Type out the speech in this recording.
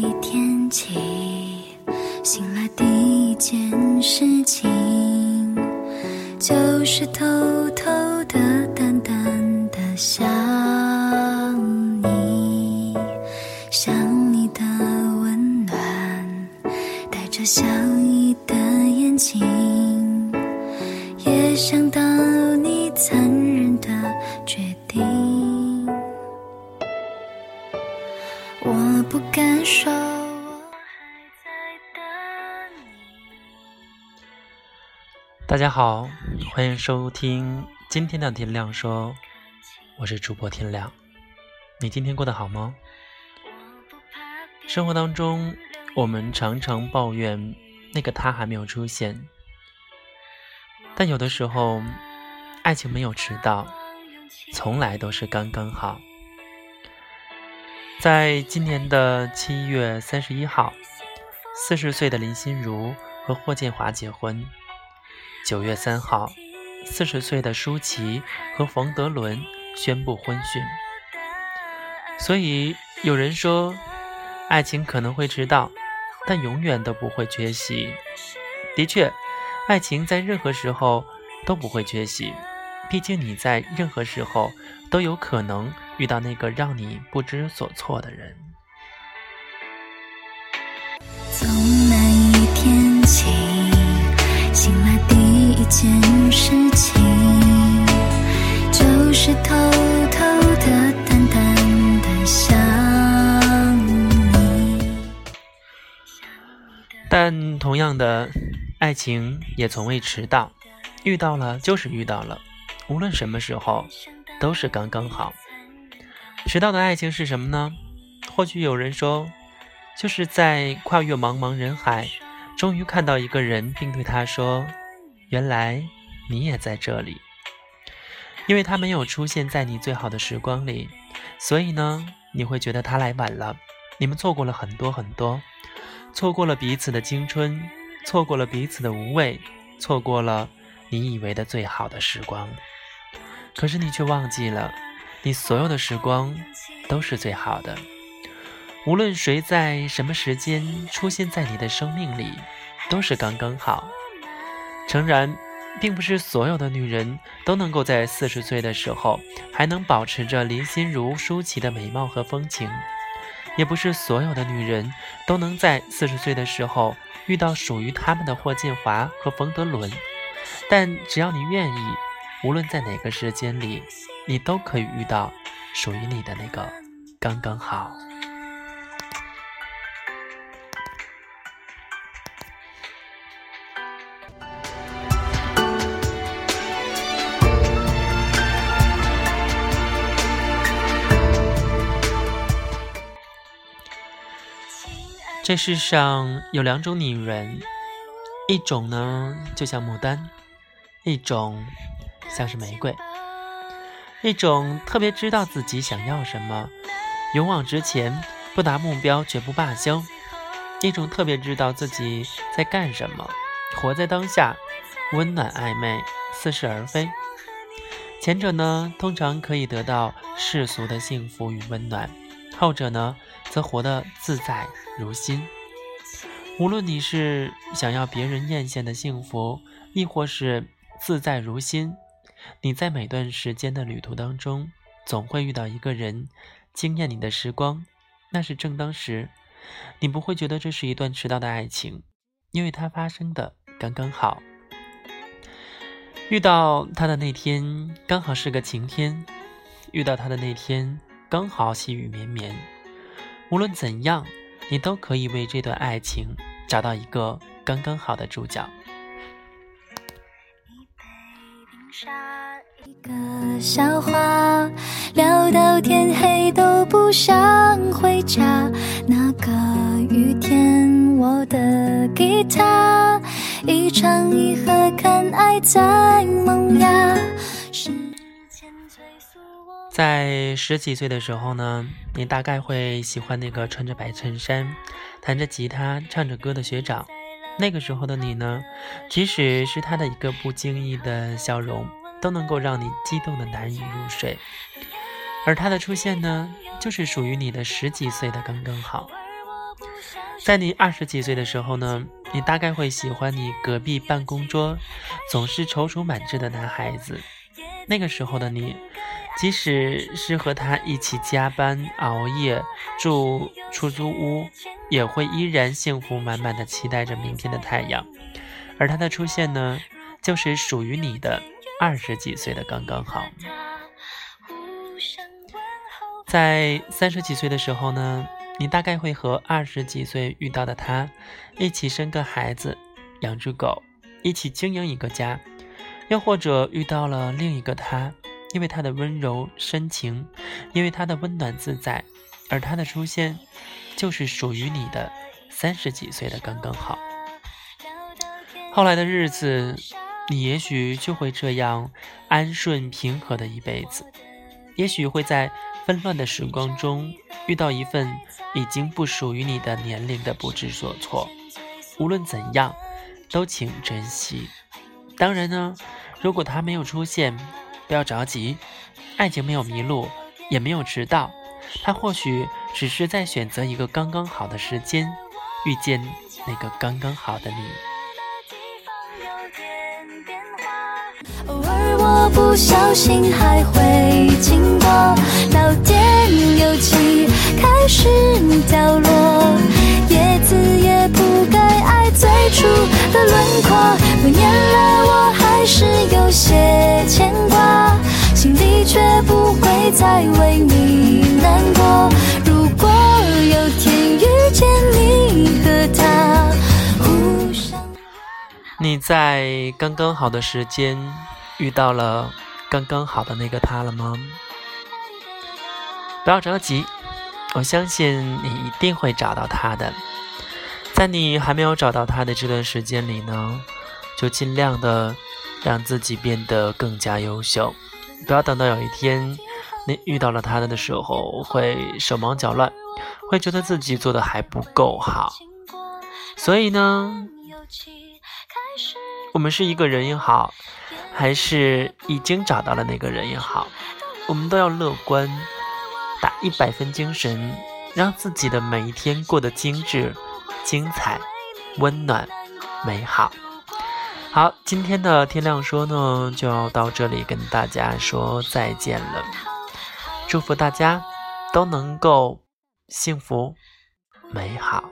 一天起，醒来第一件事情就是偷偷的、淡淡的想你，想你的温暖，带着笑意的眼睛，大家好，欢迎收听今天的天亮说，我是主播天亮。你今天过得好吗？生活当中，我们常常抱怨那个他还没有出现，但有的时候，爱情没有迟到，从来都是刚刚好。在今年的七月三十一号，四十岁的林心如和霍建华结婚。九月三号，四十岁的舒淇和冯德伦宣布婚讯。所以有人说，爱情可能会迟到，但永远都不会缺席。的确，爱情在任何时候都不会缺席，毕竟你在任何时候都有可能遇到那个让你不知所措的人。同样的，爱情也从未迟到，遇到了就是遇到了，无论什么时候都是刚刚好。迟到的爱情是什么呢？或许有人说，就是在跨越茫茫人海，终于看到一个人，并对他说：“原来你也在这里。”因为他没有出现在你最好的时光里，所以呢，你会觉得他来晚了。你们错过了很多很多，错过了彼此的青春，错过了彼此的无畏，错过了你以为的最好的时光。可是你却忘记了，你所有的时光都是最好的。无论谁在什么时间出现在你的生命里，都是刚刚好。诚然，并不是所有的女人都能够在四十岁的时候还能保持着林心如、舒淇的美貌和风情，也不是所有的女人都能在四十岁的时候遇到属于他们的霍建华和冯德伦。但只要你愿意，无论在哪个时间里，你都可以遇到属于你的那个刚刚好。这世上有两种女人，一种呢就像牡丹，一种像是玫瑰，一种特别知道自己想要什么，勇往直前，不达目标绝不罢休；一种特别知道自己在干什么，活在当下，温暖暧昧，似是而非。前者呢，通常可以得到世俗的幸福与温暖；后者呢，则活得自在如新。无论你是想要别人艳羡的幸福，亦或是自在如新，你在每段时间的旅途当中，总会遇到一个人惊艳你的时光，那是正当时。你不会觉得这是一段迟到的爱情，因为它发生的刚刚好。遇到他的那天刚好是个晴天，遇到他的那天刚好细雨绵绵。无论怎样，你都可以为这段爱情找到一个刚刚好的主角。一个笑话，聊到天黑都不想回家。那个雨天，我的吉他一唱一和，看爱在萌芽。在十几岁的时候呢，你大概会喜欢那个穿着白衬衫、弹着吉他、唱着歌的学长。那个时候的你呢，即使是他的一个不经意的笑容，都能够让你激动的难以入睡。而他的出现呢，就是属于你的十几岁的刚刚好。在你二十几岁的时候呢，你大概会喜欢你隔壁办公桌总是踌躇满志的男孩子。那个时候的你，即使是和他一起加班熬夜、住出租屋，也会依然幸福满满的期待着明天的太阳。而他的出现呢，就是属于你的二十几岁的刚刚好。在三十几岁的时候呢，你大概会和二十几岁遇到的他一起生个孩子，养只狗，一起经营一个家，又或者遇到了另一个他，因为他的温柔深情，因为他的温暖自在，而他的出现就是属于你的三十几岁的刚刚好。后来的日子，你也许就会这样安顺平和的一辈子，也许会在。纷乱的时光中，遇到一份已经不属于你的年龄的不知所措，无论怎样，都请珍惜。当然呢，如果他没有出现，不要着急，爱情没有迷路，也没有迟到，他或许只是在选择一个刚刚好的时间，遇见那个刚刚好的你。偶尔我不小心还会经过，老电你在刚刚好的时间。遇到了刚刚好的那个他了吗？不要着急，我相信你一定会找到他的。在你还没有找到他的这段时间里呢，就尽量的让自己变得更加优秀，不要等到有一天你遇到了他的时候会手忙脚乱，会觉得自己做的还不够好。所以呢，我们是一个人也好。还是已经找到了那个人也好，我们都要乐观，打一百分精神，让自己的每一天过得精致、精彩、温暖、美好。好，今天的天亮说呢，就要到这里跟大家说再见了。祝福大家都能够幸福美好。